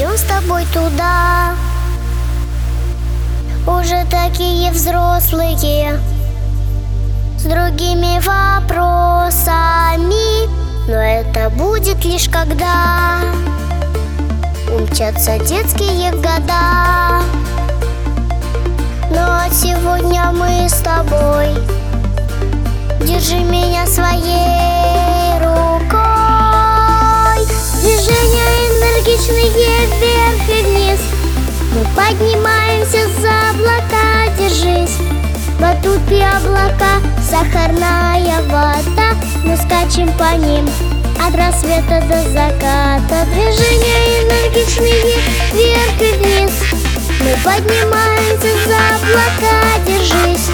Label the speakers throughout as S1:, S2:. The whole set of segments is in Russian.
S1: мы войдем с тобой туда. Уже такие взрослые С другими вопросами. Но это будет лишь когда Умчатся детские года. Но сегодня мы с тобой. Держи меня своей поднимаемся за облака, держись. Батут и облака, сахарная вода. Мы скачем по ним от рассвета до заката. Движения энергичные вверх и вниз. Мы поднимаемся за облака, держись.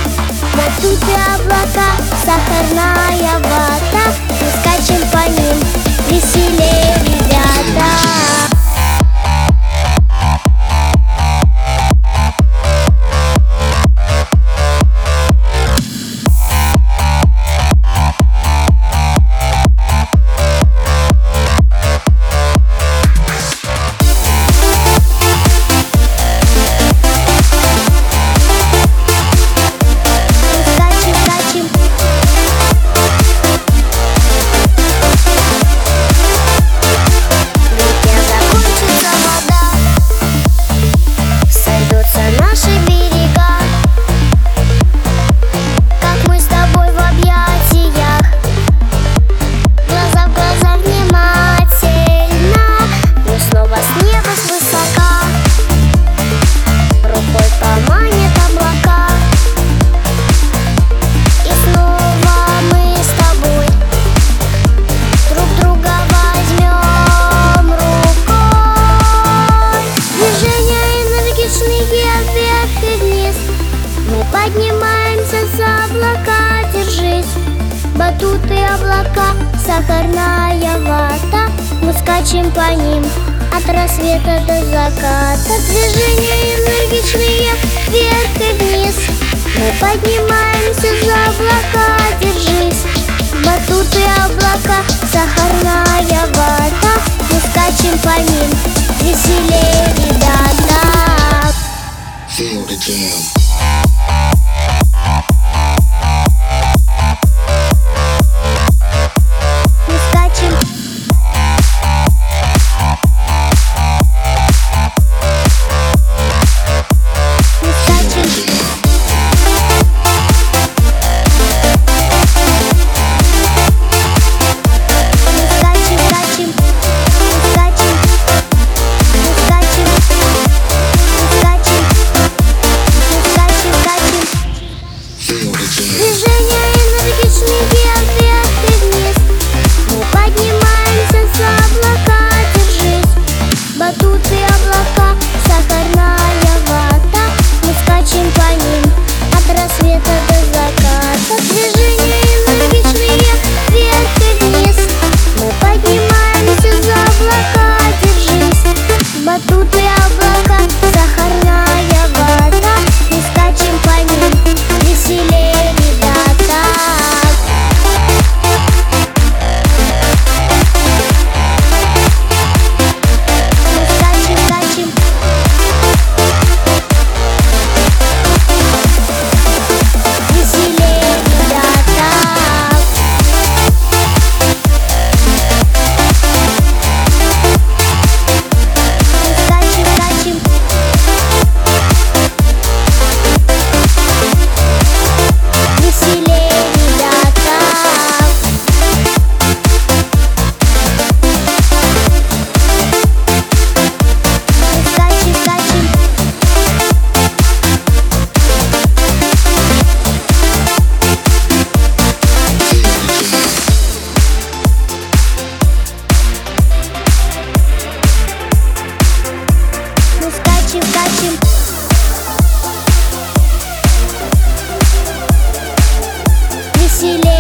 S1: Батут и облака, сахарная вода. Мы скачем по ним, Батуты облака, сахарная вода Мы скачем по ним от рассвета до заката. Движения энергичные вверх и вниз. Мы поднимаемся за облака, держись. Батуты облака, сахарная вода удачи, удачи. Веселее.